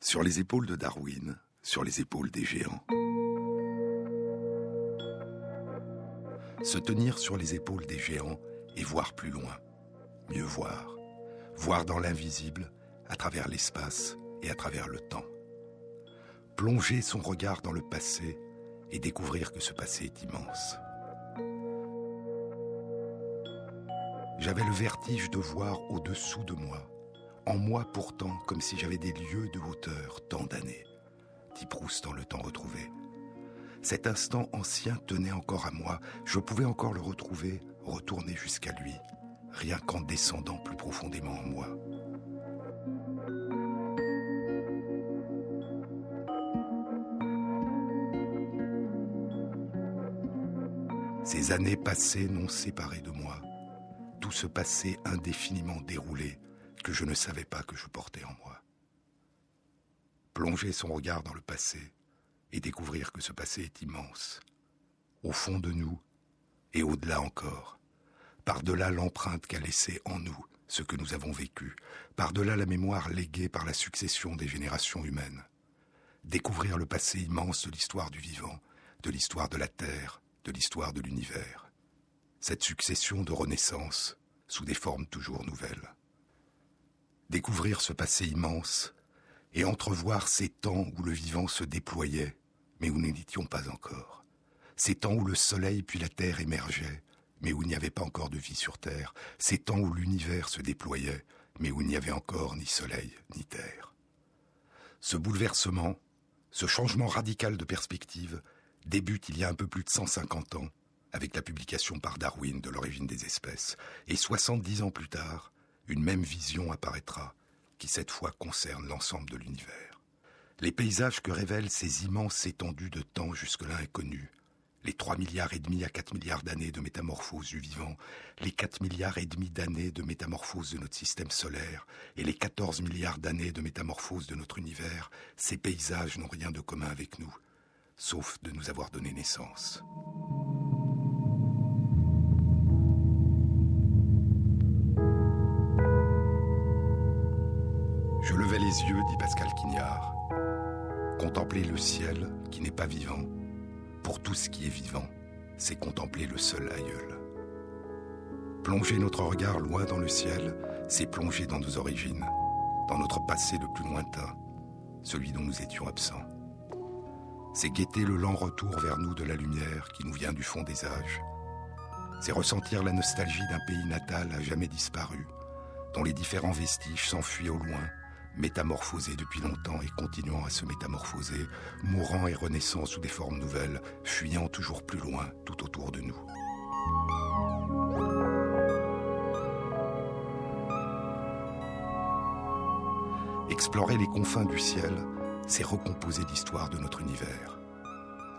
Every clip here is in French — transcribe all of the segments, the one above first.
Sur les épaules de Darwin, sur les épaules des géants. Se tenir sur les épaules des géants et voir plus loin, mieux voir, voir dans l'invisible, à travers l'espace et à travers le temps. Plonger son regard dans le passé et découvrir que ce passé est immense. J'avais le vertige de voir au-dessous de moi, en moi pourtant comme si j'avais des lieux de hauteur tant d'années, dit Proust dans le temps retrouvé. Cet instant ancien tenait encore à moi, je pouvais encore le retrouver, retourner jusqu'à lui, rien qu'en descendant plus profondément en moi. Ces années passées n'ont séparé de moi. Tout ce passé indéfiniment déroulé que je ne savais pas que je portais en moi. Plonger son regard dans le passé et découvrir que ce passé est immense, au fond de nous et au-delà encore, par-delà l'empreinte qu'a laissée en nous ce que nous avons vécu, par-delà la mémoire léguée par la succession des générations humaines. Découvrir le passé immense de l'histoire du vivant, de l'histoire de la Terre, de l'histoire de l'univers. Cette succession de renaissances sous des formes toujours nouvelles. Découvrir ce passé immense et entrevoir ces temps où le vivant se déployait, mais où nous n'étions pas encore. Ces temps où le soleil puis la terre émergeaient, mais où il n'y avait pas encore de vie sur terre. Ces temps où l'univers se déployait, mais où il n'y avait encore ni soleil ni terre. Ce bouleversement, ce changement radical de perspective, débute il y a un peu plus de 150 ans avec la publication par Darwin de l'origine des espèces. Et 70 ans plus tard, une même vision apparaîtra, qui cette fois concerne l'ensemble de l'univers. Les paysages que révèlent ces immenses étendues de temps jusque-là inconnues, les 3 milliards et demi à 4 milliards d'années de métamorphose du vivant, les 4 milliards et demi d'années de métamorphose de notre système solaire et les 14 milliards d'années de métamorphose de notre univers, ces paysages n'ont rien de commun avec nous sauf de nous avoir donné naissance. Les yeux, dit Pascal Quignard. Contempler le ciel qui n'est pas vivant, pour tout ce qui est vivant, c'est contempler le seul aïeul. Plonger notre regard loin dans le ciel, c'est plonger dans nos origines, dans notre passé le plus lointain, celui dont nous étions absents c'est guetter le lent retour vers nous de la lumière qui nous vient du fond des âges. C'est ressentir la nostalgie d'un pays natal à jamais disparu, dont les différents vestiges s'enfuient au loin, métamorphosés depuis longtemps et continuant à se métamorphoser, mourant et renaissant sous des formes nouvelles, fuyant toujours plus loin tout autour de nous. Explorer les confins du ciel, c'est recomposer l'histoire de notre univers.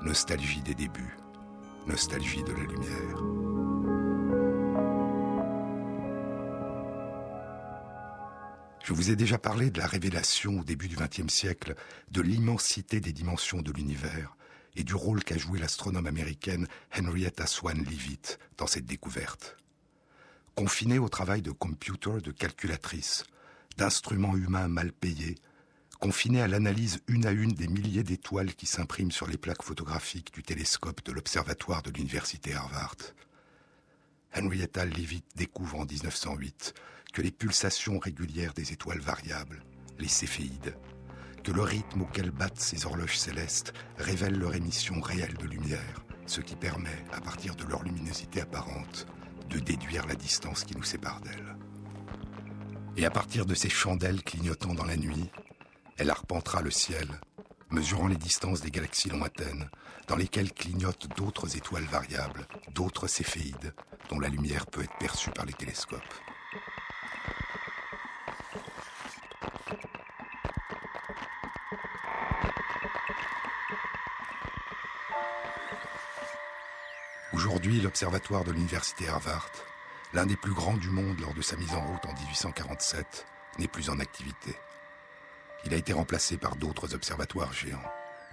Nostalgie des débuts, nostalgie de la lumière. Je vous ai déjà parlé de la révélation au début du XXe siècle de l'immensité des dimensions de l'univers et du rôle qu'a joué l'astronome américaine Henrietta Swan Leavitt dans cette découverte. Confinée au travail de computer, de calculatrice, d'instruments humains mal payés, confiné à l'analyse une à une des milliers d'étoiles qui s'impriment sur les plaques photographiques du télescope de l'observatoire de l'université Harvard. Henrietta Leavitt découvre en 1908 que les pulsations régulières des étoiles variables, les céphéides, que le rythme auquel battent ces horloges célestes révèle leur émission réelle de lumière, ce qui permet, à partir de leur luminosité apparente, de déduire la distance qui nous sépare d'elles. Et à partir de ces chandelles clignotant dans la nuit, elle arpentera le ciel, mesurant les distances des galaxies lointaines, dans lesquelles clignotent d'autres étoiles variables, d'autres céphéides, dont la lumière peut être perçue par les télescopes. Aujourd'hui, l'observatoire de l'université Harvard, l'un des plus grands du monde lors de sa mise en route en 1847, n'est plus en activité. Il a été remplacé par d'autres observatoires géants.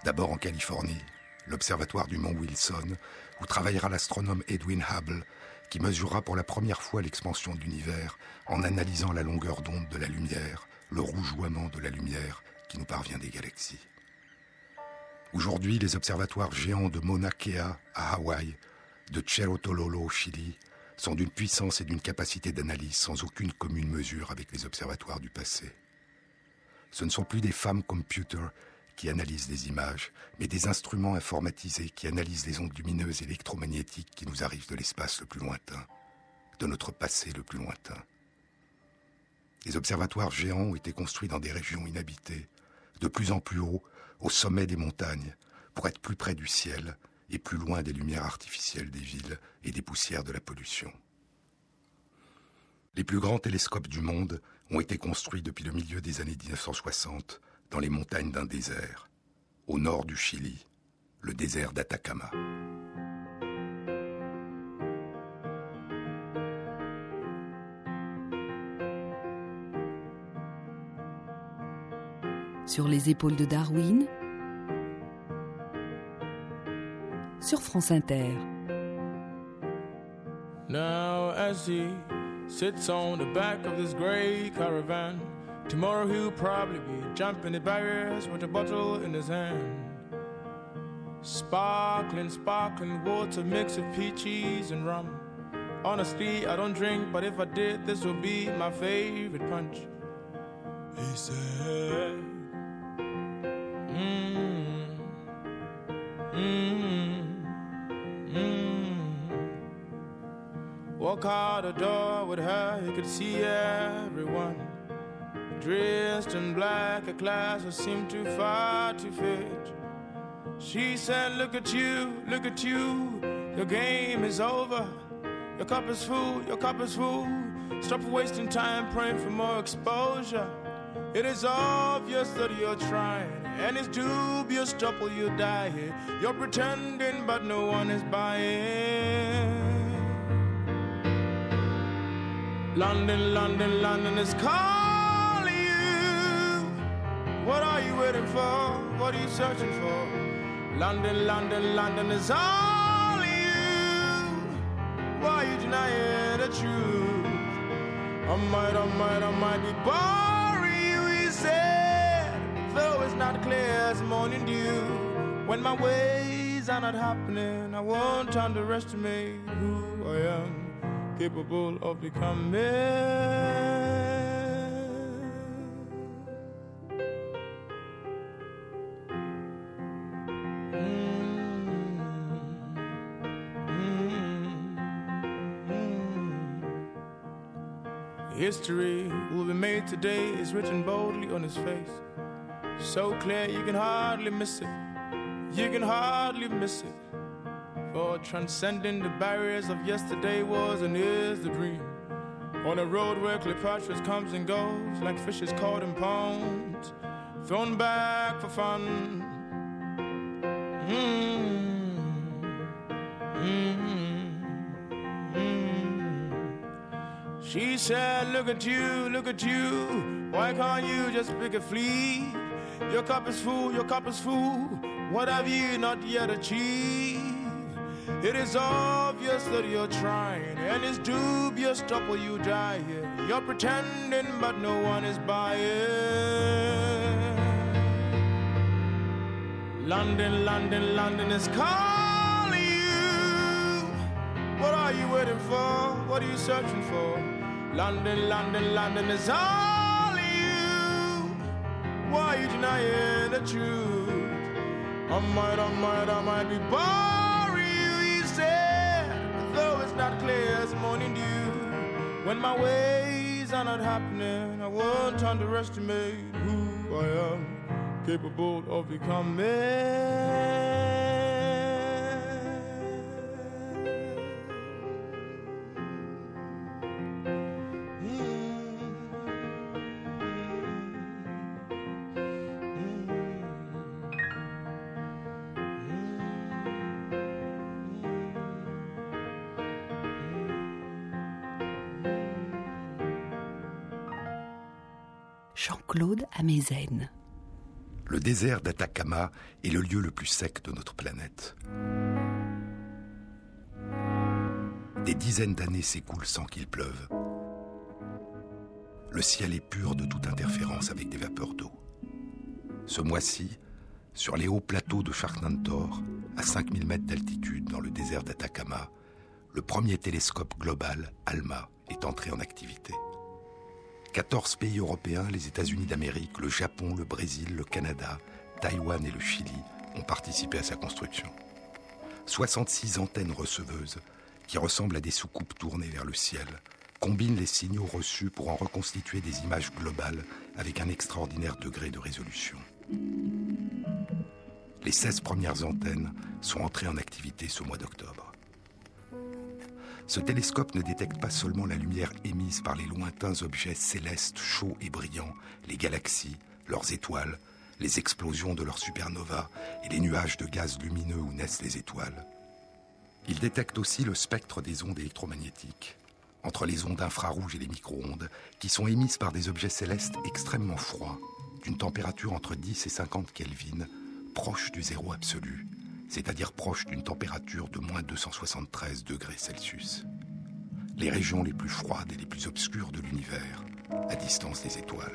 D'abord en Californie, l'observatoire du mont Wilson, où travaillera l'astronome Edwin Hubble, qui mesurera pour la première fois l'expansion de l'univers en analysant la longueur d'onde de la lumière, le rougeoiement de la lumière qui nous parvient des galaxies. Aujourd'hui, les observatoires géants de Mauna Kea à Hawaï, de Cerro au Chili, sont d'une puissance et d'une capacité d'analyse sans aucune commune mesure avec les observatoires du passé. Ce ne sont plus des femmes computers qui analysent les images, mais des instruments informatisés qui analysent les ondes lumineuses électromagnétiques qui nous arrivent de l'espace le plus lointain, de notre passé le plus lointain. Les observatoires géants ont été construits dans des régions inhabitées, de plus en plus haut, au sommet des montagnes, pour être plus près du ciel et plus loin des lumières artificielles des villes et des poussières de la pollution. Les plus grands télescopes du monde ont été construits depuis le milieu des années 1960 dans les montagnes d'un désert, au nord du Chili, le désert d'Atacama. Sur les épaules de Darwin, sur France Inter. Now as he sits on the back of this gray caravan, tomorrow he'll probably be jumping the barriers with a bottle in his hand. Sparkling, sparkling water mix of peaches and rum. Honestly, I don't drink, but if I did, this would be my favorite punch. He said. Mm-hmm. Mm-hmm. Mm-hmm. Walk out the door with her, you could see everyone. Dressed in black, a class that seemed too far to fit. She said, Look at you, look at you, your game is over. Your cup is full, your cup is full. Stop wasting time praying for more exposure. It is obvious that you're trying, and it's dubious trouble you die here. You're pretending, but no one is buying. London, London, London is calling you. What are you waiting for? What are you searching for? London, London, London is all you. Why are you denying the truth? I might, I might, I might be he said. Though it's not clear as morning dew. When my ways are not happening, I won't underestimate who I am capable of becoming. Mm. History will be made today is written boldly on his face. So clear you can hardly miss it. You can hardly miss it. For transcending the barriers of yesterday was and is the dream. On a road where Cleopatra comes and goes like fishes caught in ponds, thrown back for fun. Mm. Said, Look at you, look at you. Why can't you just pick a flea? Your cup is full, your cup is full. What have you not yet achieved? It is obvious that you're trying, and it's dubious trouble you die here. You're pretending, but no one is buying. London, London, London is calling you. What are you waiting for? What are you searching for? London, London, London is all you. Why you denying the truth? Oh I might, oh I might, oh I might be boring you, he said. Though it's not clear as morning dew. When my ways are not happening, I won't underestimate who I am capable of Jean-Claude Amezen. Le désert d'Atacama est le lieu le plus sec de notre planète. Des dizaines d'années s'écoulent sans qu'il pleuve. le ciel est pur de toute interférence avec des vapeurs d'eau. Ce mois-ci, sur les hauts plateaux de Charnantor, à 5000 mètres d'altitude dans le désert d'Atacama, le premier télescope global, ALMA, est entré en activité. 14 pays européens, les États-Unis d'Amérique, le Japon, le Brésil, le Canada, Taïwan et le Chili ont participé à sa construction. 66 antennes receveuses, qui ressemblent à des soucoupes tournées vers le ciel, combinent les signaux reçus pour en reconstituer des images globales avec un extraordinaire degré de résolution. Les 16 premières antennes sont entrées en activité ce mois d'octobre. Ce télescope ne détecte pas seulement la lumière émise par les lointains objets célestes chauds et brillants, les galaxies, leurs étoiles, les explosions de leurs supernovas et les nuages de gaz lumineux où naissent les étoiles. Il détecte aussi le spectre des ondes électromagnétiques, entre les ondes infrarouges et les micro-ondes, qui sont émises par des objets célestes extrêmement froids, d'une température entre 10 et 50 Kelvin, proche du zéro absolu, c'est-à-dire proche d'une température de moins 273 degrés Celsius. Les régions les plus froides et les plus obscures de l'univers, à distance des étoiles.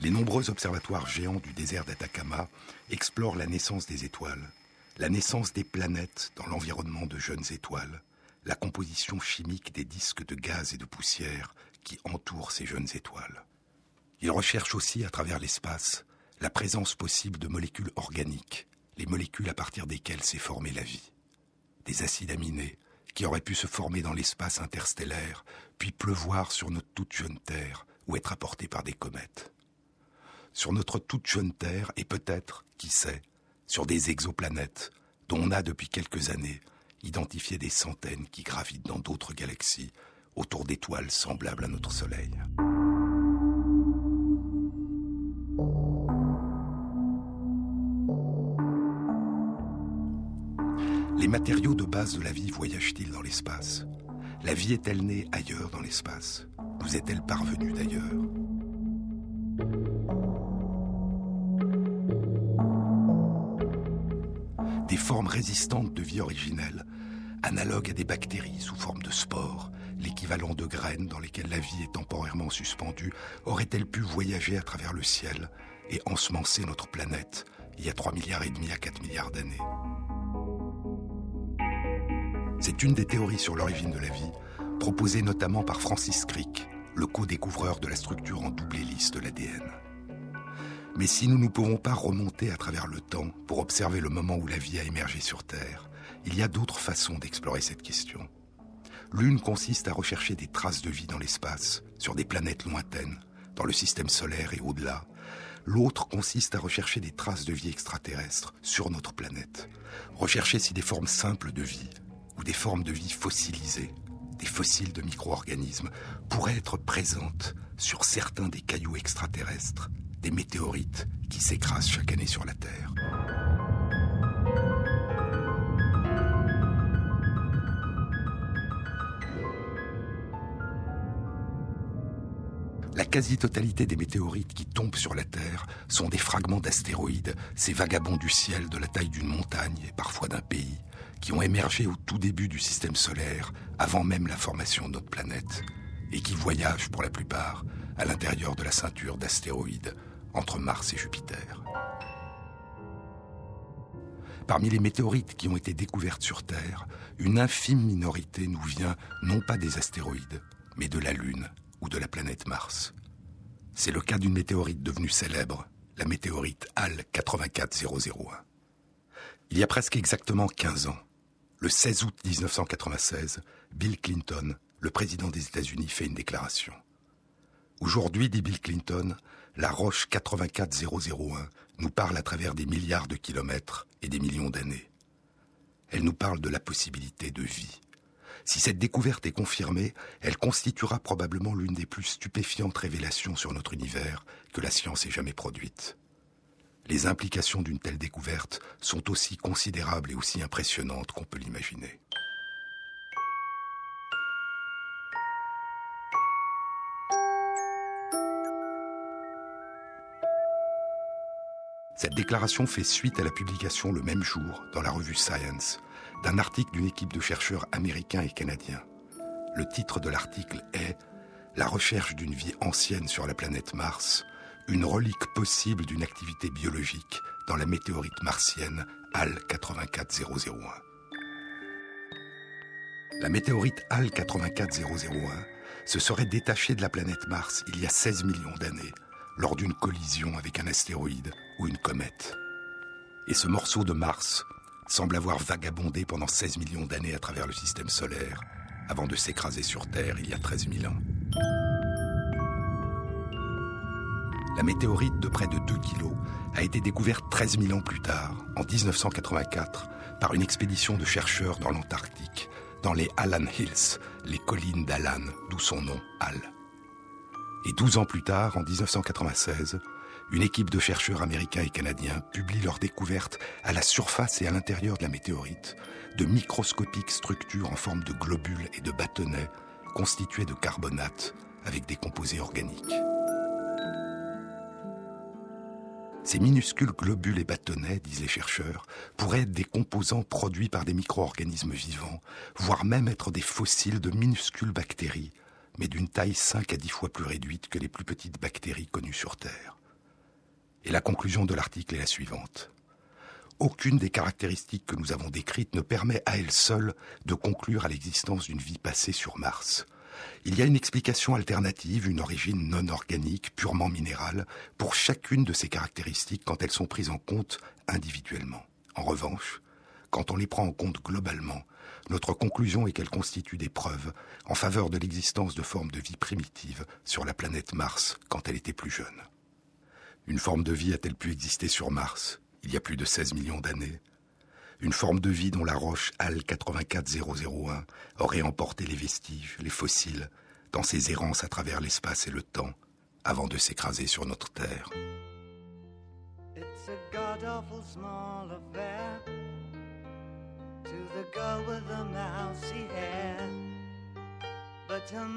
Les nombreux observatoires géants du désert d'Atacama explorent la naissance des étoiles, la naissance des planètes dans l'environnement de jeunes étoiles, la composition chimique des disques de gaz et de poussière qui entourent ces jeunes étoiles. Ils recherchent aussi à travers l'espace la présence possible de molécules organiques, les molécules à partir desquelles s'est formée la vie. Des acides aminés qui auraient pu se former dans l'espace interstellaire, puis pleuvoir sur notre toute jeune Terre ou être apportés par des comètes. Sur notre toute jeune Terre et peut-être, qui sait, sur des exoplanètes dont on a depuis quelques années identifier des centaines qui gravitent dans d'autres galaxies autour d'étoiles semblables à notre Soleil. Les matériaux de base de la vie voyagent-ils dans l'espace? La vie est-elle née ailleurs dans l'espace? Nous est-elle parvenue d'ailleurs? Des formes résistantes de vie originelle analogue à des bactéries sous forme de spores, l'équivalent de graines dans lesquelles la vie est temporairement suspendue, aurait-elle pu voyager à travers le ciel et ensemencer notre planète il y a 3 milliards et demi à 4 milliards d'années? C'est une des théories sur l'origine de la vie, proposée notamment par Francis Crick, le co-découvreur de la structure en double hélice de l'ADN. Mais si nous ne pouvons pas remonter à travers le temps pour observer le moment où la vie a émergé sur Terre, il y a d'autres façons d'explorer cette question. L'une consiste à rechercher des traces de vie dans l'espace, sur des planètes lointaines, dans le système solaire et au-delà. L'autre consiste à rechercher des traces de vie extraterrestres sur notre planète. Rechercher si des formes simples de vie, ou des formes de vie fossilisées, des fossiles de micro-organismes, pourraient être présentes sur certains des cailloux extraterrestres, des météorites qui s'écrasent chaque année sur la Terre. La quasi-totalité des météorites qui tombent sur la Terre sont des fragments d'astéroïdes, ces vagabonds du ciel de la taille d'une montagne et parfois d'un pays, qui ont émergé au tout début du système solaire, avant même la formation de notre planète, et qui voyagent pour la plupart à l'intérieur de la ceinture d'astéroïdes entre Mars et Jupiter. Parmi les météorites qui ont été découvertes sur Terre, une infime minorité nous vient non pas des astéroïdes, mais de la Lune ou de la planète Mars. C'est le cas d'une météorite devenue célèbre, la météorite HAL 84001. Il y a presque exactement 15 ans, le 16 août 1996, Bill Clinton, le président des États-Unis, fait une déclaration. Aujourd'hui, dit Bill Clinton, la roche 84001 nous parle à travers des milliards de kilomètres et des millions d'années. Elle nous parle de la possibilité de vie. Si cette découverte est confirmée, elle constituera probablement l'une des plus stupéfiantes révélations sur notre univers que la science ait jamais produite. Les implications d'une telle découverte sont aussi considérables et aussi impressionnantes qu'on peut l'imaginer. Cette déclaration fait suite à la publication le même jour, dans la revue Science, d'un article d'une équipe de chercheurs américains et canadiens. Le titre de l'article est La recherche d'une vie ancienne sur la planète Mars, une relique possible d'une activité biologique dans la météorite martienne HAL 84001. La météorite HAL 84001 se serait détachée de la planète Mars il y a 16 millions d'années, lors d'une collision avec un astéroïde ou une comète. Et ce morceau de Mars semble avoir vagabondé pendant 16 millions d'années à travers le système solaire, avant de s'écraser sur Terre il y a 13 000 ans. La météorite de près de 2 kilos a été découverte 13 000 ans plus tard, en 1984, par une expédition de chercheurs dans l'Antarctique, dans les Allan Hills, les collines d'Allan, d'où son nom, Al. Et 12 ans plus tard, en 1996, une équipe de chercheurs américains et canadiens publie leur découverte à la surface et à l'intérieur de la météorite de microscopiques structures en forme de globules et de bâtonnets constitués de carbonate avec des composés organiques. Ces minuscules globules et bâtonnets, disent les chercheurs, pourraient être des composants produits par des micro-organismes vivants, voire même être des fossiles de minuscules bactéries, mais d'une taille 5 à 10 fois plus réduite que les plus petites bactéries connues sur Terre. Et la conclusion de l'article est la suivante. Aucune des caractéristiques que nous avons décrites ne permet à elle seule de conclure à l'existence d'une vie passée sur Mars. Il y a une explication alternative, une origine non organique, purement minérale, pour chacune de ces caractéristiques quand elles sont prises en compte individuellement. En revanche, quand on les prend en compte globalement, notre conclusion est qu'elles constituent des preuves en faveur de l'existence de formes de vie primitives sur la planète Mars quand elle était plus jeune. Une forme de vie a-t-elle pu exister sur Mars il y a plus de 16 millions d'années? Une forme de vie dont la roche HAL 84001 aurait emporté les vestiges, les fossiles, dans ses errances à travers l'espace et le temps, avant de s'écraser sur notre Terre.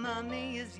A is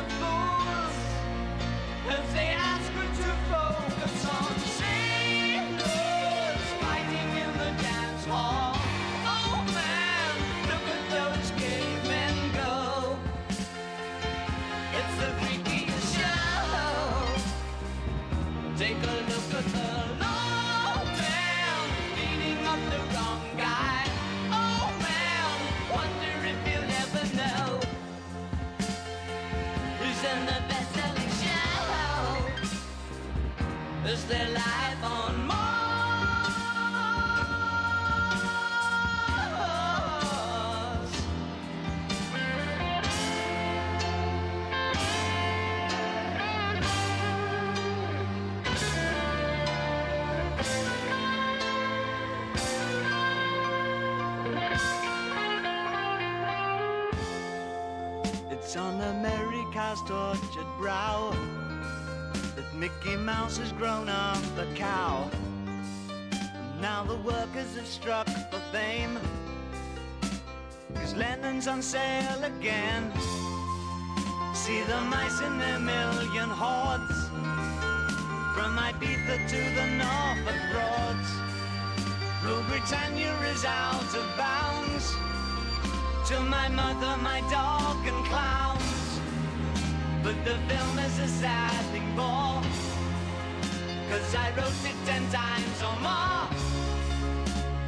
the fools who say Is there Mouse has grown up the cow. Now the workers have struck for fame. Cause Lennon's on sale again. See the mice in their million hordes. From Ibiza to the Norfolk Broads. Rule Britannia is out of bounds. To my mother, my dog, and clowns. But the film is a sad thing for Cause I wrote it ten times or more.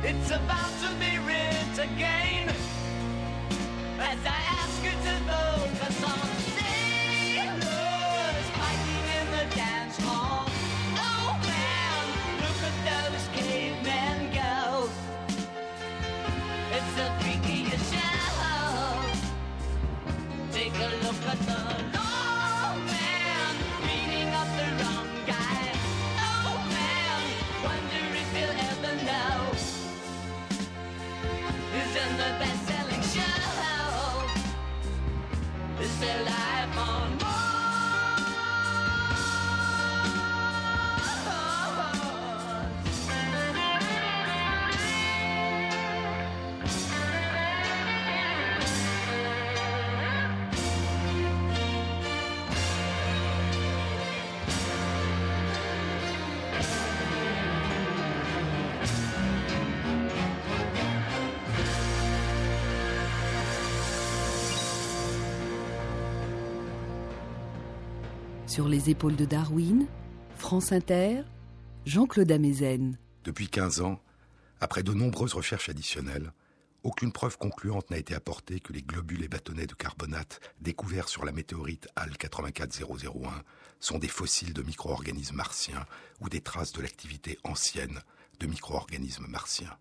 It's about to be writ again. As I alive. Sur les épaules de Darwin, France Inter, Jean-Claude Amezen. Depuis 15 ans, après de nombreuses recherches additionnelles, aucune preuve concluante n'a été apportée que les globules et bâtonnets de carbonate découverts sur la météorite HAL 84001 sont des fossiles de micro-organismes martiens ou des traces de l'activité ancienne de micro-organismes martiens.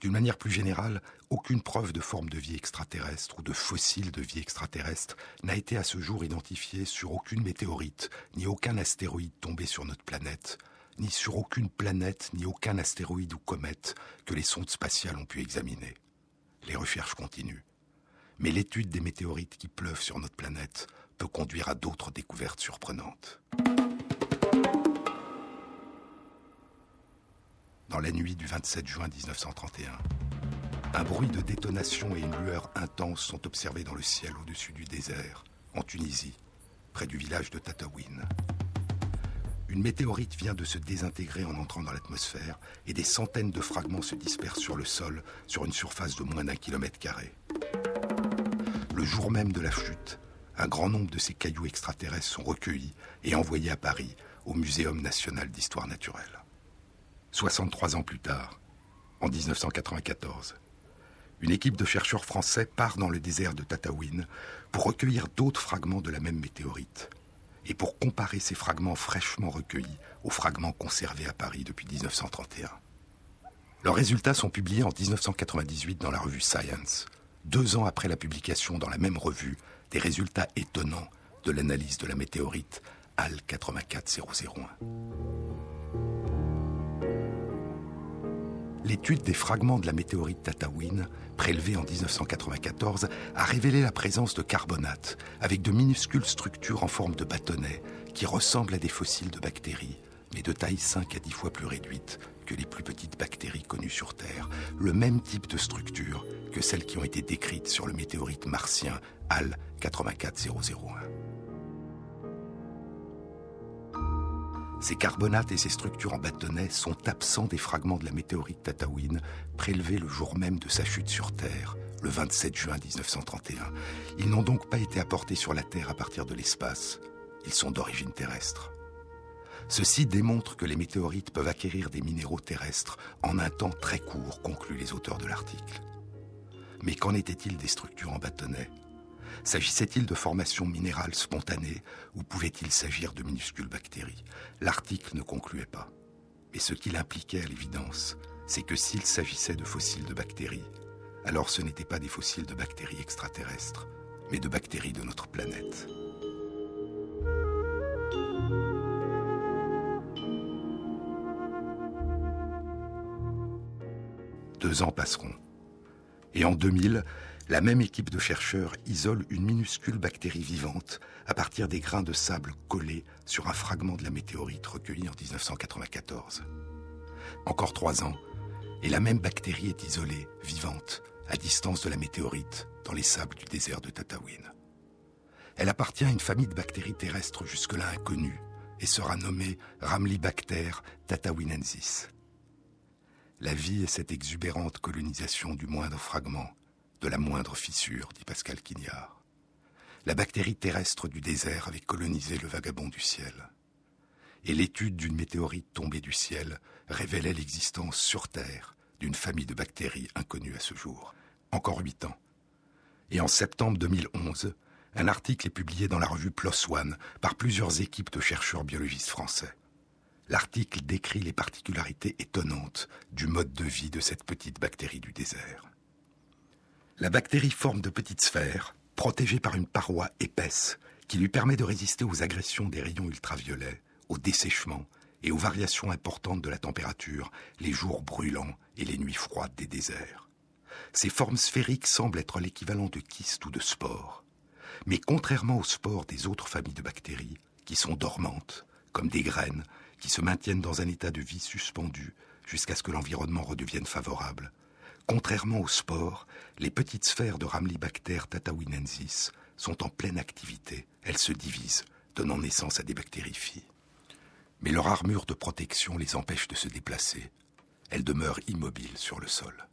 D'une manière plus générale, aucune preuve de forme de vie extraterrestre ou de fossiles de vie extraterrestre n'a été à ce jour identifiée sur aucune météorite, ni aucun astéroïde tombé sur notre planète, ni sur aucune planète, ni aucun astéroïde ou comète que les sondes spatiales ont pu examiner les recherches continuent. Mais l'étude des météorites qui pleuvent sur notre planète peut conduire à d'autres découvertes surprenantes. Dans la nuit du 27 juin 1931, un bruit de détonation et une lueur intense sont observés dans le ciel au-dessus du désert, en Tunisie, près du village de Tataouine. Une météorite vient de se désintégrer en entrant dans l'atmosphère et des centaines de fragments se dispersent sur le sol sur une surface de moins d'un kilomètre carré. Le jour même de la chute, un grand nombre de ces cailloux extraterrestres sont recueillis et envoyés à Paris, au Muséum national d'histoire naturelle. 63 ans plus tard, en 1994, une équipe de chercheurs français part dans le désert de Tataouine pour recueillir d'autres fragments de la même météorite et pour comparer ces fragments fraîchement recueillis aux fragments conservés à Paris depuis 1931. Leurs résultats sont publiés en 1998 dans la revue Science, deux ans après la publication dans la même revue des résultats étonnants de l'analyse de la météorite HAL 84001. L'étude des fragments de la météorite Tataouine, prélevée en 1994, a révélé la présence de carbonate, avec de minuscules structures en forme de bâtonnets, qui ressemblent à des fossiles de bactéries, mais de taille 5 à 10 fois plus réduite que les plus petites bactéries connues sur Terre, le même type de structure que celles qui ont été décrites sur le météorite martien HAL 84001. Ces carbonates et ces structures en bâtonnets sont absents des fragments de la météorite Tataouine prélevés le jour même de sa chute sur Terre, le 27 juin 1931. Ils n'ont donc pas été apportés sur la Terre à partir de l'espace. Ils sont d'origine terrestre. Ceci démontre que les météorites peuvent acquérir des minéraux terrestres en un temps très court, concluent les auteurs de l'article. Mais qu'en était-il des structures en bâtonnets S'agissait-il de formations minérales spontanées ou pouvait-il s'agir de minuscules bactéries? L'article ne concluait pas. Mais ce qu'il impliquait à l'évidence, c'est que s'il s'agissait de fossiles de bactéries, alors ce n'étaient pas des fossiles de bactéries extraterrestres, mais de bactéries de notre planète. Deux ans passeront. Et en 2000, la même équipe de chercheurs isole une minuscule bactérie vivante à partir des grains de sable collés sur un fragment de la météorite recueilli en 1994. Encore trois ans, et la même bactérie est isolée, vivante, à distance de la météorite, dans les sables du désert de Tataouine. Elle appartient à une famille de bactéries terrestres jusque-là inconnues et sera nommée Ramlibacter tatawinensis. La vie est cette exubérante colonisation du moindre fragment, de la moindre fissure, dit Pascal Quignard. La bactérie terrestre du désert avait colonisé le vagabond du ciel. Et l'étude d'une météorite tombée du ciel révélait l'existence sur Terre d'une famille de bactéries inconnues à ce jour. Encore huit ans. Et en septembre 2011, un article est publié dans la revue PLOS ONE par plusieurs équipes de chercheurs biologistes français. L'article décrit les particularités étonnantes du mode de vie de cette petite bactérie du désert. La bactérie forme de petites sphères, protégées par une paroi épaisse, qui lui permet de résister aux agressions des rayons ultraviolets, au dessèchement et aux variations importantes de la température, les jours brûlants et les nuits froides des déserts. Ces formes sphériques semblent être l'équivalent de kystes ou de spores. Mais contrairement aux spores des autres familles de bactéries, qui sont dormantes, comme des graines, qui se maintiennent dans un état de vie suspendu jusqu'à ce que l'environnement redevienne favorable, Contrairement aux spores, les petites sphères de Ramlibacter tatawinensis sont en pleine activité. Elles se divisent, donnant naissance à des bactériophiles. Mais leur armure de protection les empêche de se déplacer. Elles demeurent immobiles sur le sol.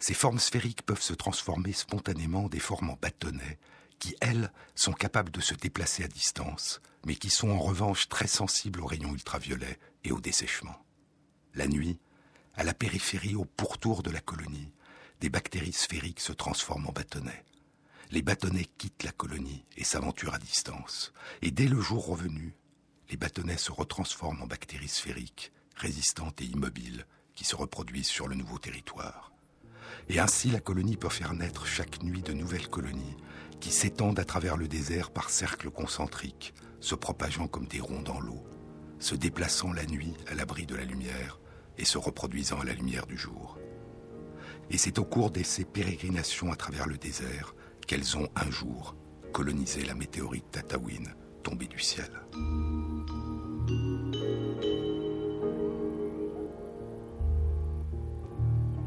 Ces formes sphériques peuvent se transformer spontanément en des formes en bâtonnets qui, elles, sont capables de se déplacer à distance, mais qui sont en revanche très sensibles aux rayons ultraviolets et au dessèchement. La nuit, à la périphérie, au pourtour de la colonie, des bactéries sphériques se transforment en bâtonnets. Les bâtonnets quittent la colonie et s'aventurent à distance. Et dès le jour revenu, les bâtonnets se retransforment en bactéries sphériques, résistantes et immobiles, qui se reproduisent sur le nouveau territoire. Et ainsi la colonie peut faire naître chaque nuit de nouvelles colonies qui s'étendent à travers le désert par cercles concentriques, se propageant comme des ronds dans l'eau, se déplaçant la nuit à l'abri de la lumière et se reproduisant à la lumière du jour. Et c'est au cours de ces pérégrinations à travers le désert qu'elles ont un jour colonisé la météorite Tatawin tombée du ciel.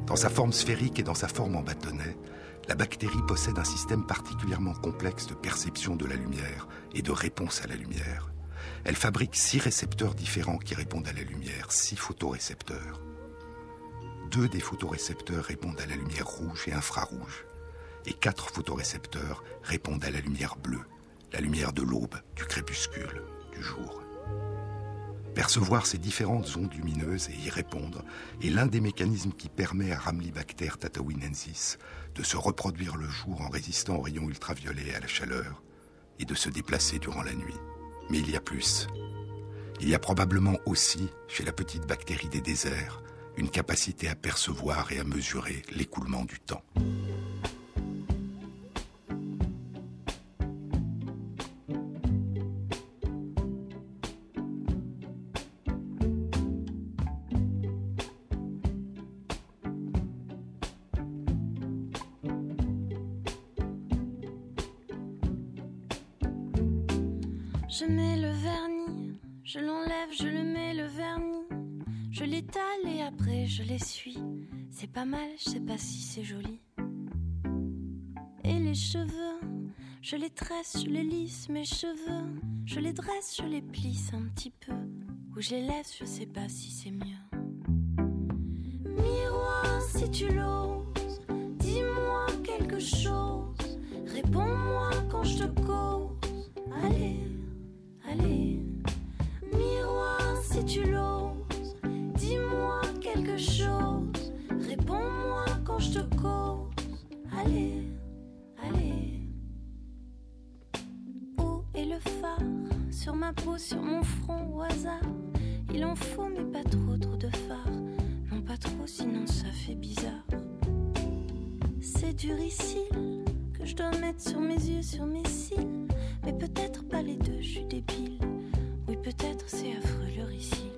Dans sa forme sphérique et dans sa forme en bâtonnet, la bactérie possède un système particulièrement complexe de perception de la lumière et de réponse à la lumière. Elle fabrique six récepteurs différents qui répondent à la lumière, six photorécepteurs. Deux des photorécepteurs répondent à la lumière rouge et infrarouge, et quatre photorécepteurs répondent à la lumière bleue, la lumière de l'aube, du crépuscule, du jour. Percevoir ces différentes ondes lumineuses et y répondre est l'un des mécanismes qui permet à Ramlibacter tatawinensis de se reproduire le jour en résistant aux rayons ultraviolets et à la chaleur et de se déplacer durant la nuit. Mais il y a plus. Il y a probablement aussi, chez la petite bactérie des déserts, une capacité à percevoir et à mesurer l'écoulement du temps. Pas mal, je sais pas si c'est joli. Et les cheveux, je les tresse, je les lisse, mes cheveux, je les dresse, je les plisse un petit peu. Ou je les laisse, je sais pas si c'est mieux. Miroir, si tu l'oses, dis-moi quelque chose. Réponds-moi quand je te cause. Allez. Allez, allez. Où est le phare Sur ma peau, sur mon front, au hasard? Il en faut, mais pas trop, trop de phare. Non, pas trop, sinon ça fait bizarre. C'est du ricil que je dois mettre sur mes yeux, sur mes cils. Mais peut-être pas les deux, je suis débile. Oui, peut-être c'est affreux le ricil.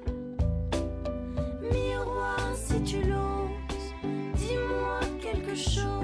Miroir, si tu l'oses chose.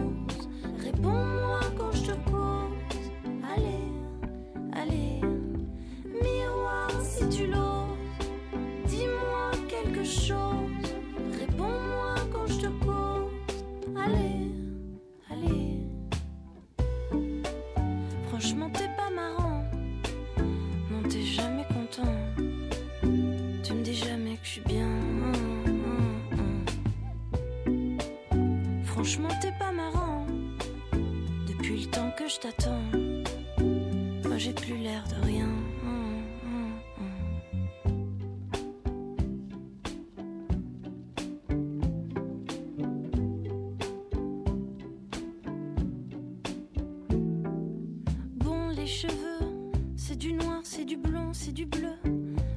Cheveux, c'est du noir, c'est du blond, c'est du bleu.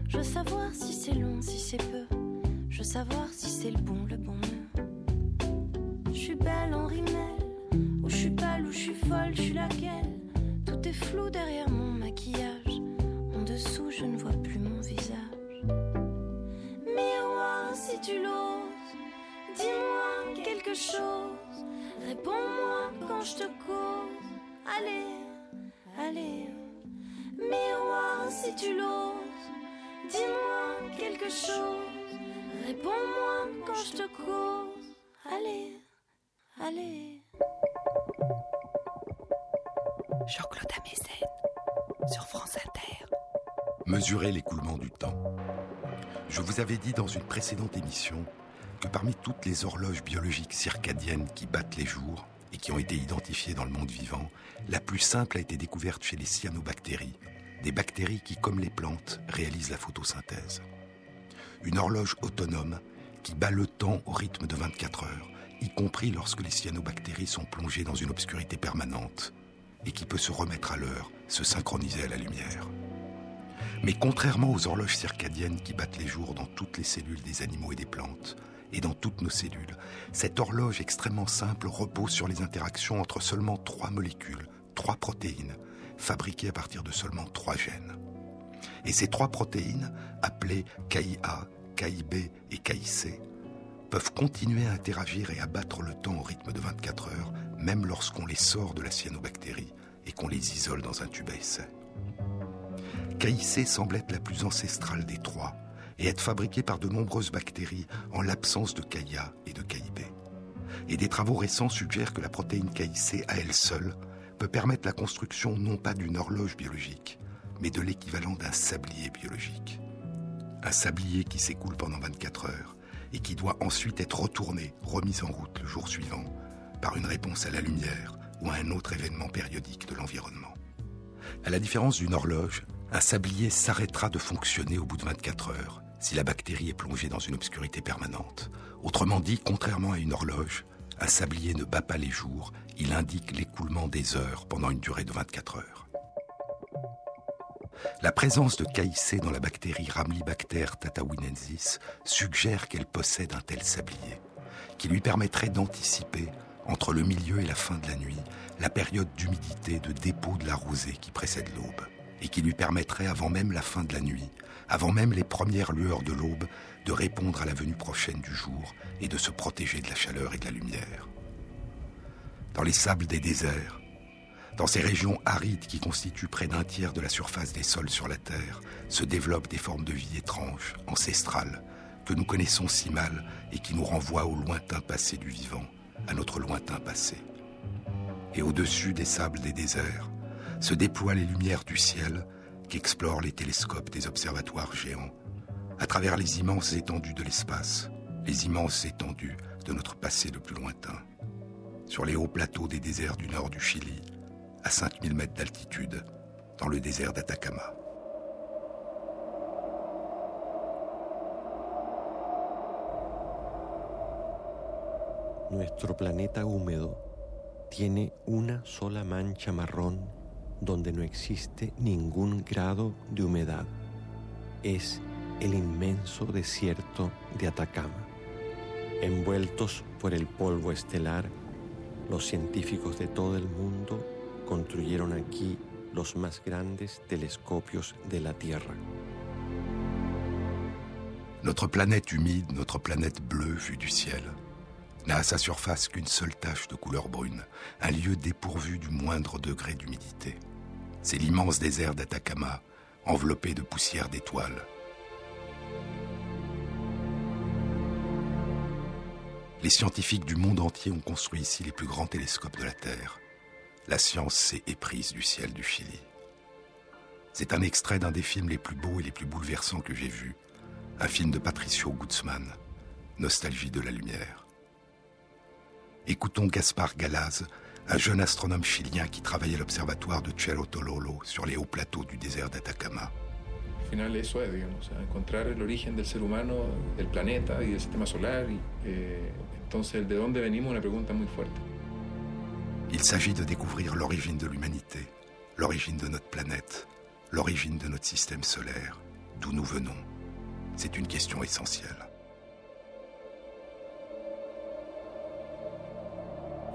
Je veux savoir si c'est long, si c'est peu. Je veux savoir si c'est le bon, le bon belle en rimel. Où je suis pâle, où je suis folle, je suis laquelle. Si tu l'oses, dis-moi quelque chose. Réponds-moi quand je te cause. Allez. Allez. Jean-Claude Amezen sur France Inter. Mesurer l'écoulement du temps. Je vous avais dit dans une précédente émission que parmi toutes les horloges biologiques circadiennes qui battent les jours et qui ont été identifiées dans le monde vivant, la plus simple a été découverte chez les cyanobactéries, des bactéries qui, comme les plantes, réalisent la photosynthèse. Une horloge autonome qui bat le temps au rythme de 24 heures, y compris lorsque les cyanobactéries sont plongées dans une obscurité permanente, et qui peut se remettre à l'heure, se synchroniser à la lumière. Mais contrairement aux horloges circadiennes qui battent les jours dans toutes les cellules des animaux et des plantes, et dans toutes nos cellules, cette horloge extrêmement simple repose sur les interactions entre seulement trois molécules, trois protéines, fabriquées à partir de seulement trois gènes. Et ces trois protéines, appelées KIA, KIB et KIC, peuvent continuer à interagir et à battre le temps au rythme de 24 heures, même lorsqu'on les sort de la cyanobactérie et qu'on les isole dans un tube à essai. KIC semble être la plus ancestrale des trois et être fabriquée par de nombreuses bactéries en l'absence de KIA et de KIB. Et des travaux récents suggèrent que la protéine KIC à elle seule peut permettre la construction non pas d'une horloge biologique, mais de l'équivalent d'un sablier biologique. Un sablier qui s'écoule pendant 24 heures et qui doit ensuite être retourné, remis en route le jour suivant, par une réponse à la lumière ou à un autre événement périodique de l'environnement. À la différence d'une horloge, un sablier s'arrêtera de fonctionner au bout de 24 heures si la bactérie est plongée dans une obscurité permanente. Autrement dit, contrairement à une horloge, un sablier ne bat pas les jours, il indique l'écoulement des heures pendant une durée de 24 heures. La présence de KIC dans la bactérie Ramlibacter tatawinensis suggère qu'elle possède un tel sablier, qui lui permettrait d'anticiper, entre le milieu et la fin de la nuit, la période d'humidité de dépôt de la rosée qui précède l'aube, et qui lui permettrait, avant même la fin de la nuit, avant même les premières lueurs de l'aube, de répondre à la venue prochaine du jour et de se protéger de la chaleur et de la lumière. Dans les sables des déserts, dans ces régions arides qui constituent près d'un tiers de la surface des sols sur la Terre, se développent des formes de vie étranges, ancestrales, que nous connaissons si mal et qui nous renvoient au lointain passé du vivant, à notre lointain passé. Et au-dessus des sables des déserts, se déploient les lumières du ciel qu'explorent les télescopes des observatoires géants, à travers les immenses étendues de l'espace, les immenses étendues de notre passé le plus lointain, sur les hauts plateaux des déserts du nord du Chili, à 5000 mètres d'altitude, dans le désert d'Atacama. Nuestro planeta húmedo tiene una sola mancha marrón donde no existe ningún grado de humedad. Es el inmenso desierto de Atacama. Envueltos por el polvo estelar, los científicos de todo el mundo construyeron aquí los más grandes telescopios de la Tierra. Notre planète humide, notre planète bleue vue du ciel, n'a à sa surface qu'une seule tache de couleur brune, un lieu dépourvu du moindre degré d'humidité. C'est l'immense désert d'Atacama, enveloppé de poussière d'étoiles. Les scientifiques du monde entier ont construit ici les plus grands télescopes de la Terre. La science s'est éprise du ciel du Chili. C'est un extrait d'un des films les plus beaux et les plus bouleversants que j'ai vus, un film de Patricio Guzman, Nostalgie de la lumière. Écoutons Gaspar Galaz un jeune astronome chilien qui travaillait à l'observatoire de Cerro Tololo sur les hauts plateaux du désert d'Atacama. Al final eso es, digamos, encontrar el origen del ser humano, del planeta y del sistema solar. Y, eh, entonces, de dónde venimos, una pregunta muy fuerte. Il s'agit de découvrir l'origine de l'humanité, l'origine de notre planète, l'origine de notre système solaire, d'où nous venons. C'est une question essentielle.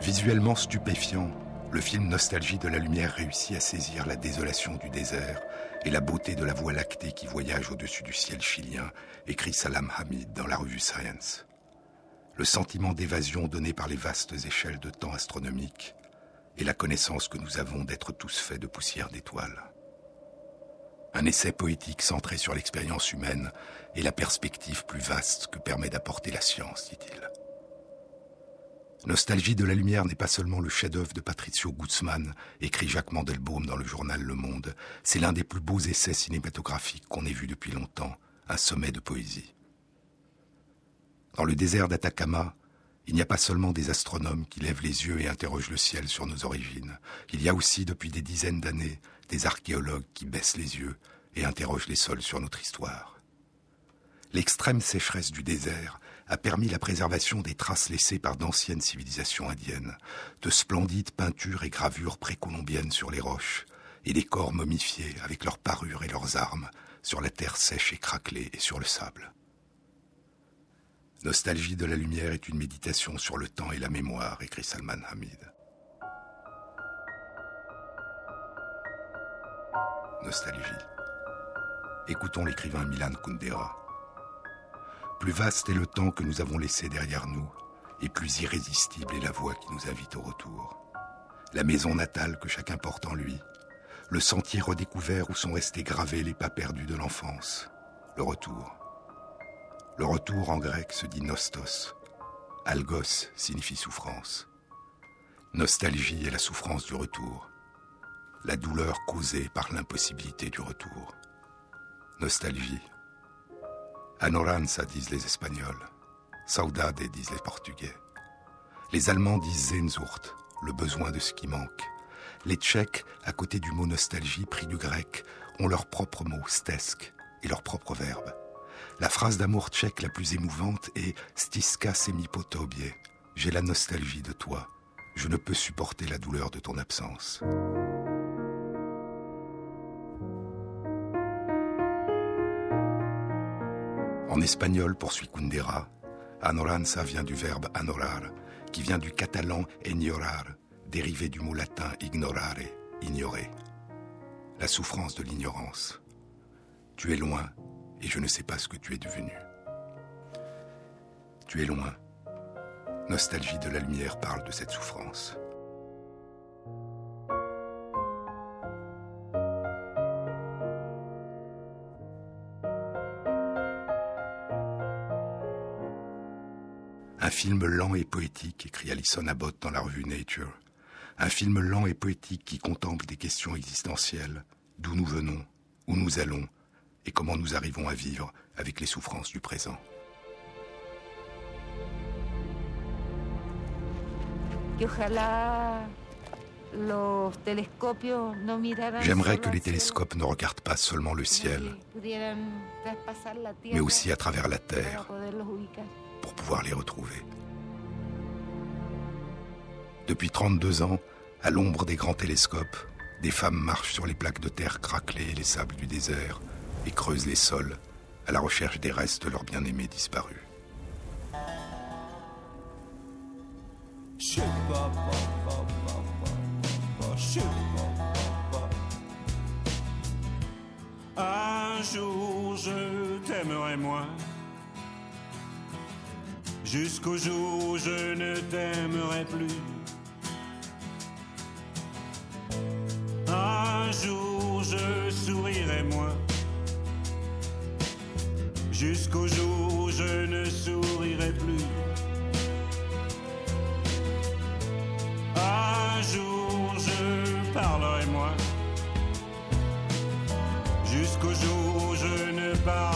Visuellement stupéfiant, le film Nostalgie de la lumière réussit à saisir la désolation du désert et la beauté de la voie lactée qui voyage au-dessus du ciel chilien, écrit Salam Hamid dans la revue Science. Le sentiment d'évasion donné par les vastes échelles de temps astronomiques et la connaissance que nous avons d'être tous faits de poussière d'étoiles. Un essai poétique centré sur l'expérience humaine et la perspective plus vaste que permet d'apporter la science, dit-il. Nostalgie de la lumière n'est pas seulement le chef-d'œuvre de Patricio Guzman, écrit Jacques Mandelbaum dans le journal Le Monde. C'est l'un des plus beaux essais cinématographiques qu'on ait vu depuis longtemps, un sommet de poésie. Dans le désert d'Atacama, Il n'y a pas seulement des astronomes qui lèvent les yeux et interrogent le ciel sur nos origines. Il y a aussi, depuis des dizaines d'années, des archéologues qui baissent les yeux et interrogent les sols sur notre histoire. L'extrême sécheresse du désert a permis la préservation des traces laissées par d'anciennes civilisations indiennes, de splendides peintures et gravures précolombiennes sur les roches, et des corps momifiés avec leurs parures et leurs armes sur la terre sèche et craquelée et sur le sable. Nostalgie de la lumière est une méditation sur le temps et la mémoire, écrit Salman Hamid. Nostalgie. Écoutons l'écrivain Milan Kundera. Plus vaste est le temps que nous avons laissé derrière nous, et plus irrésistible est la voix qui nous invite au retour. La maison natale que chacun porte en lui, le sentier redécouvert où sont restés gravés les pas perdus de l'enfance, le retour. Le retour en grec se dit nostos. Algos signifie souffrance. Nostalgie est la souffrance du retour, la douleur causée par l'impossibilité du retour. Nostalgie. Anoranza disent les Espagnols. Saudade disent les Portugais. Les Allemands disent Sehnsucht, le besoin de ce qui manque. Les Tchèques, à côté du mot nostalgie pris du grec, ont leur propre mot stesk et leur propre verbe. La phrase d'amour tchèque la plus émouvante est Stiska semipotobie. J'ai la nostalgie de toi. Je ne peux supporter la douleur de ton absence. En espagnol, poursuit Kundera, anoranza vient du verbe anorar, qui vient du catalan ignorar, dérivé du mot latin ignorare, ignorer. La souffrance de l'ignorance. Tu es loin et je ne sais pas ce que tu es devenu. Tu es loin. Nostalgie de la lumière parle de cette souffrance. Un film lent et poétique, écrit Alison Abbott dans la revue Nature. Un film lent et poétique qui contemple des questions existentielles, d'où nous venons, où nous allons, et comment nous arrivons à vivre avec les souffrances du présent. J'aimerais que les télescopes ne regardent pas seulement le ciel, mais aussi à travers la Terre, pouvoir les retrouver. Depuis 32 ans, à l'ombre des grands télescopes, des femmes marchent sur les plaques de terre craquelées et les sables du désert et creusent les sols à la recherche des restes de leurs bien-aimés disparus. Un jour je t'aimerai moins, jusqu'au jour où je ne t'aimerai plus. Un jour je sourirai moins jusqu'au jour où je ne sourirai plus. Un jour je parlerai moins, jusqu'au jour où je ne parlerai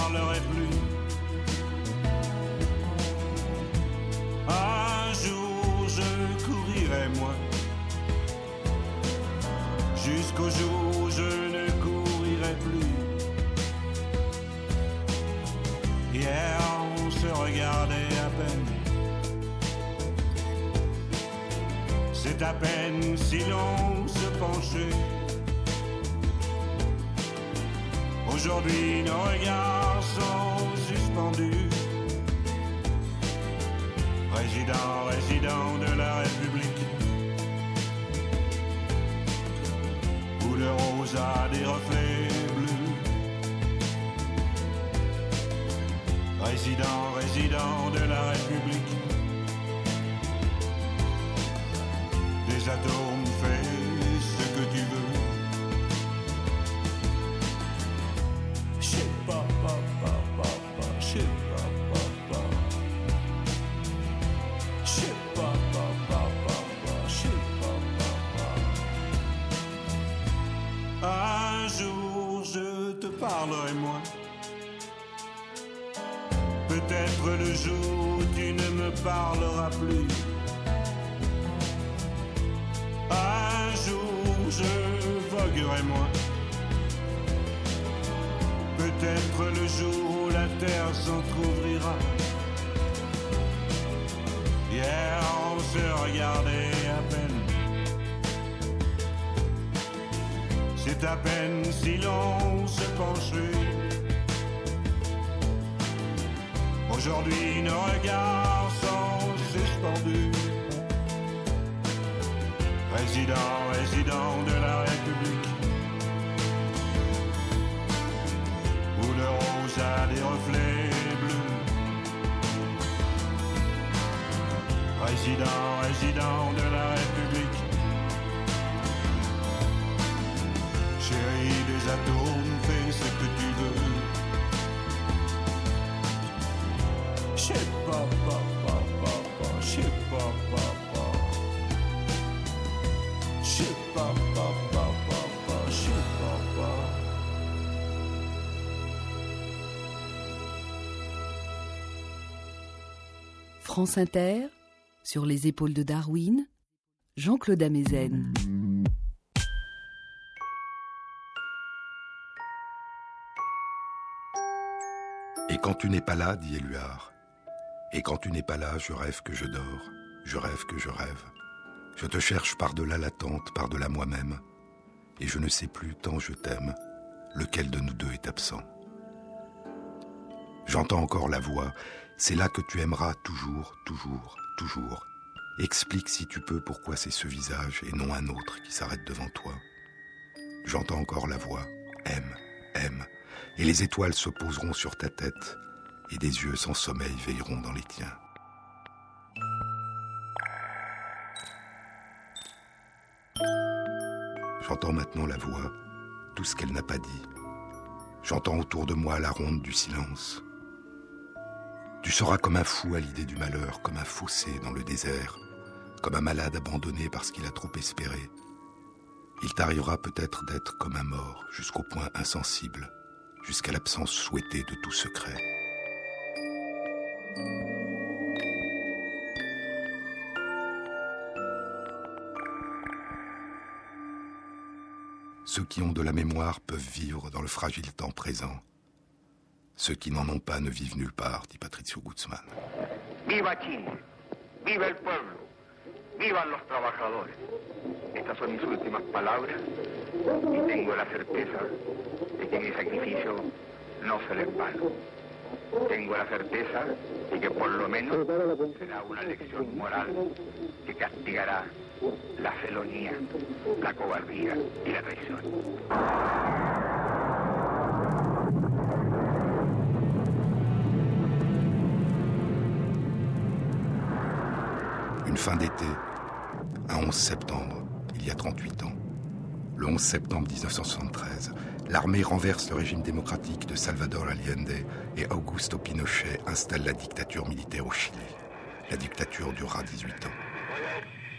jusqu'au jour où je ne courirai plus. Hier on se regardait à peine. C'est à peine si l'on se penchait. Aujourd'hui nos regards sont suspendus. Résident, résident de des reflets bleus. Résident, résident de la République. Aujourd'hui nos regards sont suspendus. Résident, résident de la République. Où le rose a des reflets bleus. Résident, résident de la République. Chérie des atomes, fais ce que tu veux. France Inter, sur les épaules de Darwin, Jean-Claude Amezen. Et quand tu n'es pas là, dit Éluard, et quand tu n'es pas là, je rêve que je dors, je rêve que je rêve. Je te cherche par-delà l'attente, par-delà moi-même, et je ne sais plus tant je t'aime, lequel de nous deux est absent. J'entends encore la voix, c'est là que tu aimeras toujours, toujours, toujours. Explique si tu peux pourquoi c'est ce visage et non un autre qui s'arrête devant toi. J'entends encore la voix, aime, aime, et les étoiles se poseront sur ta tête, et des yeux sans sommeil veilleront dans les tiens. J'entends maintenant la voix, tout ce qu'elle n'a pas dit. J'entends autour de moi la ronde du silence. Tu seras comme un fou à l'idée du malheur, comme un fossé dans le désert, comme un malade abandonné parce qu'il a trop espéré. Il t'arrivera peut-être d'être comme un mort, jusqu'au point insensible, jusqu'à l'absence souhaitée de tout secret. Ceux qui ont de la mémoire peuvent vivre dans le fragile temps présent. Ceux qui n'en ont pas ne vivent nulle part, dit Patricio Guzman. Viva Chile, viva el pueblo, vivan los trabajadores. Estas son mis últimas palabras y tengo la certeza de que mi sacrificio no será en vano. Tengo la certeza de que por lo menos será una lección moral que castigará la felonía, la cobardía y la traición. Une fin d'été, un 11 septembre, il y a 38 ans. Le 11 septembre 1973, l'armée renverse le régime démocratique de Salvador Allende et Augusto Pinochet installe la dictature militaire au Chili. La dictature durera 18 ans.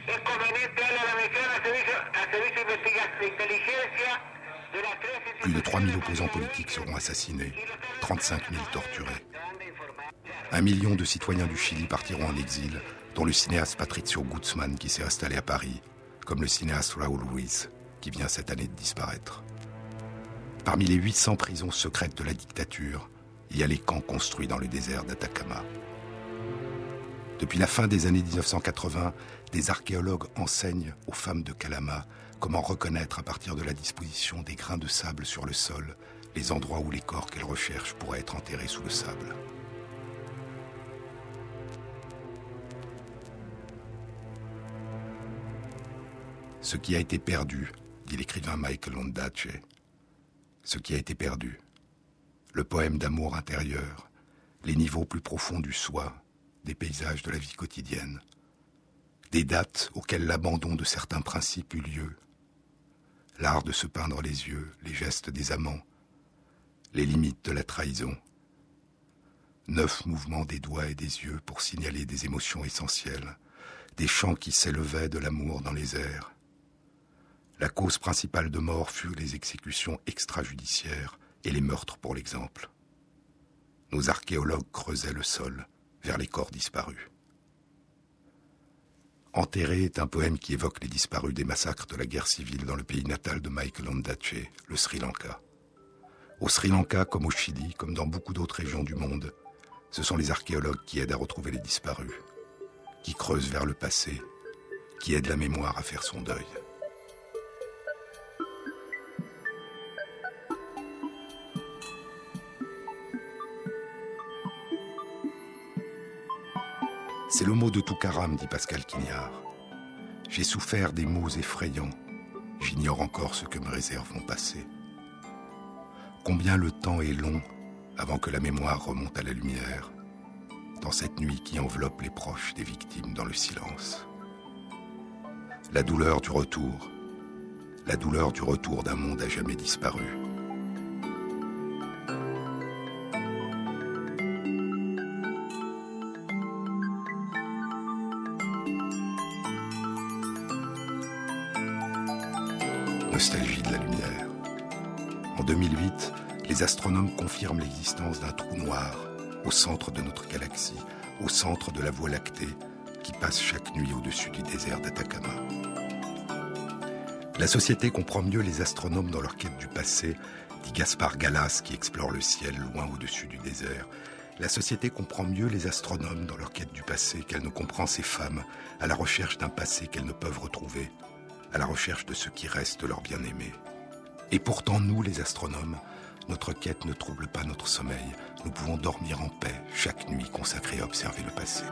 Es conveniente darle la mención al servicio, al servicio de investiga- de inteligencia de las 13 Plus de 3000 opposants politiques seront assassinés, 35 000 torturés. Un million de citoyens du Chili partiront en exil, dont le cinéaste Patricio Guzman qui s'est installé à Paris, comme le cinéaste Raúl Ruiz, qui vient cette année de disparaître. Parmi les 800 prisons secrètes de la dictature, il y a les camps construits dans le désert d'Atacama. Depuis la fin des années 1980, des archéologues enseignent aux femmes de Calama comment reconnaître à partir de la disposition des grains de sable sur le sol les endroits où les corps qu'elles recherchent pourraient être enterrés sous le sable. Ce qui a été perdu, dit l'écrivain Michael Ondaatje, ce qui a été perdu, le poème d'amour intérieur, les niveaux plus profonds du soi, des paysages de la vie quotidienne, des dates auxquelles l'abandon de certains principes eut lieu, l'art de se peindre les yeux, les gestes des amants, les limites de la trahison, neuf mouvements des doigts et des yeux pour signaler des émotions essentielles, des chants qui s'élevaient de l'amour dans les airs. La cause principale de mort fut les exécutions extrajudiciaires et les meurtres pour l'exemple. nos archéologues creusaient le sol vers les corps disparus. Enterré est un poème qui évoque les disparus des massacres de la guerre civile dans le pays natal de Michael Ondaatje, le Sri Lanka. Au Sri Lanka, comme au Chili, comme dans beaucoup d'autres régions du monde, ce sont les archéologues qui aident à retrouver les disparus, qui creusent vers le passé, qui aident la mémoire à faire son deuil. C'est le mot de Toukaram, dit Pascal Quignard. J'ai souffert des mots effrayants. J'ignore encore ce que me réserve mon passé. Combien le temps est long avant que la mémoire remonte à la lumière, dans cette nuit qui enveloppe les proches des victimes dans le silence. La douleur du retour, la douleur du retour d'un monde à jamais disparu. Les astronomes confirment l'existence d'un trou noir au centre de notre galaxie, au centre de la Voie lactée, qui passe chaque nuit au-dessus du désert d'Atacama. La société comprend mieux les astronomes dans leur quête du passé, dit Gaspard Gallas qui explore le ciel loin au-dessus du désert. La société comprend mieux les astronomes dans leur quête du passé qu'elle ne comprend ces femmes à la recherche d'un passé qu'elles ne peuvent retrouver, à la recherche de ce qui reste leur bien-aimé. Et pourtant, nous, les astronomes, notre quête ne trouble pas notre sommeil. Nous pouvons dormir en paix chaque nuit consacrée à observer le passé.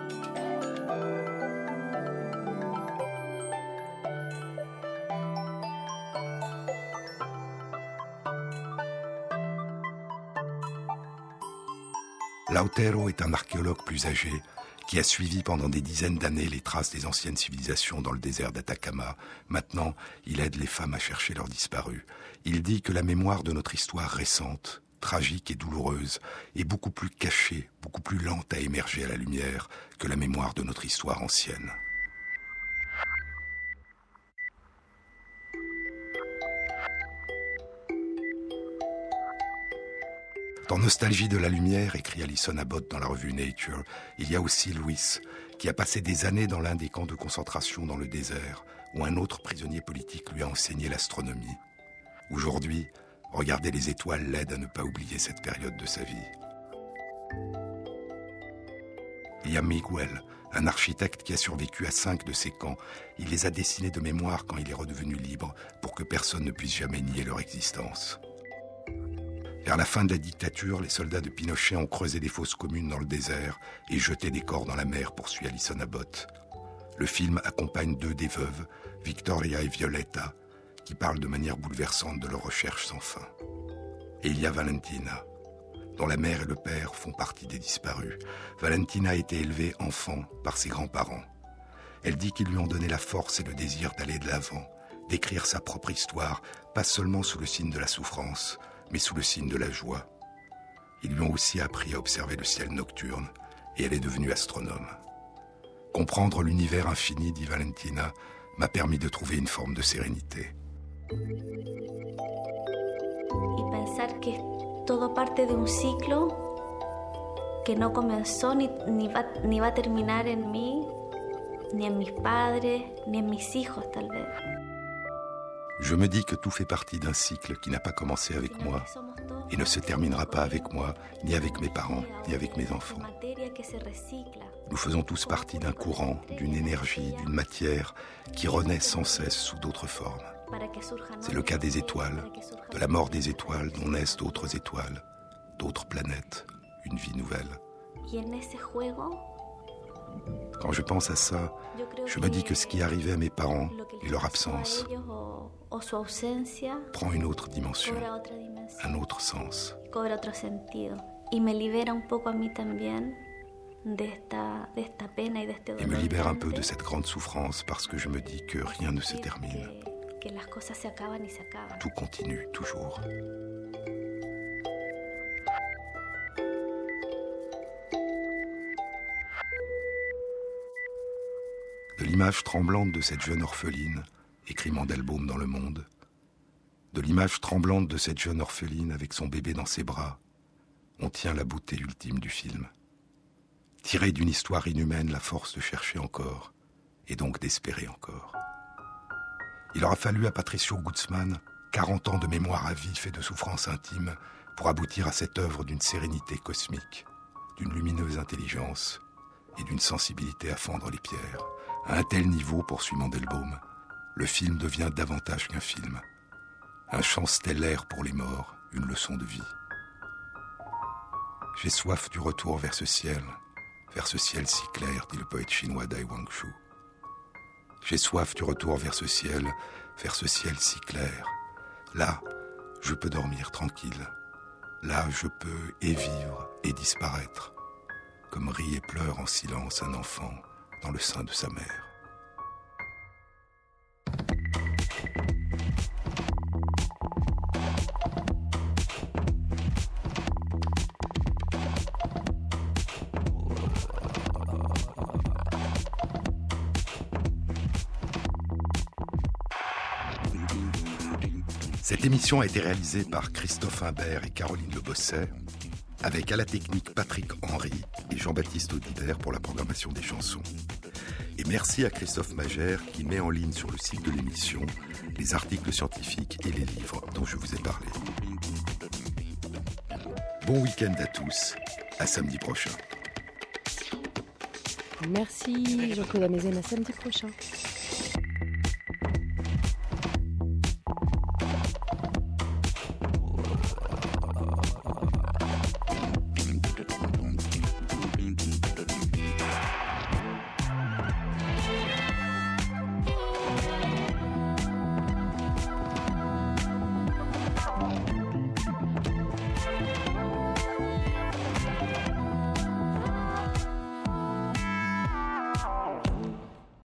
Lautero est un archéologue plus âgé qui a suivi pendant des dizaines d'années les traces des anciennes civilisations dans le désert d'Atacama. Maintenant, il aide les femmes à chercher leurs disparus. Il dit que la mémoire de notre histoire récente, tragique et douloureuse, est beaucoup plus cachée, beaucoup plus lente à émerger à la lumière que la mémoire de notre histoire ancienne. Dans Nostalgie de la lumière, écrit Alison Abbott dans la revue Nature, il y a aussi Louis, qui a passé des années dans l'un des camps de concentration dans le désert, où un autre prisonnier politique lui a enseigné l'astronomie. Aujourd'hui, regarder les étoiles l'aide à ne pas oublier cette période de sa vie. Il y a Miguel, un architecte qui a survécu à cinq de ces camps. Il les a dessinés de mémoire quand il est redevenu libre, pour que personne ne puisse jamais nier leur existence. Vers la fin de la dictature, les soldats de Pinochet ont creusé des fosses communes dans le désert et jeté des corps dans la mer, poursuit Alison Abbott. Le film accompagne deux des veuves, Victoria et Violetta, qui parlent de manière bouleversante de leur recherche sans fin. Et il y a Valentina, dont la mère et le père font partie des disparus. Valentina a été élevée enfant par ses grands-parents. Elle dit qu'ils lui ont donné la force et le désir d'aller de l'avant, d'écrire sa propre histoire, pas seulement sous le signe de la souffrance, mais sous le signe de la joie. Ils lui ont aussi appris à observer le ciel nocturne, et elle est devenue astronome. Comprendre l'univers infini, dit Valentina, m'a permis de trouver une forme de sérénité. y pensar que todo parte de un ciclo que no comenzó ni, va, ni va a en mí, ni en mis padres, ni en mis hijos tal vez. Je me dis que tout fait partie d'un cycle qui n'a pas commencé avec moi et ne se terminera pas avec moi, ni avec mes parents, ni avec mes enfants. Nous faisons tous partie d'un courant, d'une énergie, d'une matière qui renaît sans cesse sous d'autres formes. C'est le cas des étoiles, de la mort des étoiles dont naissent d'autres étoiles, d'autres planètes, une vie nouvelle. Quand je pense à ça, je me dis que ce qui arrivait à mes parents et leur absence prend une autre dimension, un autre sens. y me libera un este Et me libère un peu de cette grande souffrance parce que je me dis que rien ne se termine. Tout continue toujours. De l'image tremblante de cette jeune orpheline, écrit Mandelbaum dans Le Monde, de l'image tremblante de cette jeune orpheline avec son bébé dans ses bras, on tient la beauté ultime du film. Tirer d'une histoire inhumaine la force de chercher encore, et donc d'espérer encore. Il aura fallu à Patricio Guzman 40 ans de mémoire à vif et de souffrance intime pour aboutir à cette œuvre d'une sérénité cosmique, d'une lumineuse intelligence et d'une sensibilité à fendre les pierres. À un tel niveau, poursuit Mandelbaum, le film devient davantage qu'un film. Un chant stellaire pour les morts, une leçon de vie. J'ai soif du retour vers ce ciel, vers ce ciel si clair, dit le poète chinois Dai Wangshu. J'ai soif du retour vers ce ciel, vers ce ciel si clair. Là, je peux dormir tranquille. Là, je peux et vivre et disparaître, comme rit et pleure en silence un enfant dans le sein de sa mère. Cette émission a été réalisée par Christophe Imbert et Caroline Le Bosset, avec à la technique Patrick Henry et Jean-Baptiste Audibert pour la programmation des chansons. Et merci à Christophe Magère qui met en ligne sur le site de l'émission les articles scientifiques et les livres dont je vous ai parlé. Bon week-end à tous, à samedi prochain. Merci Jean-Claude Amezen, à samedi prochain.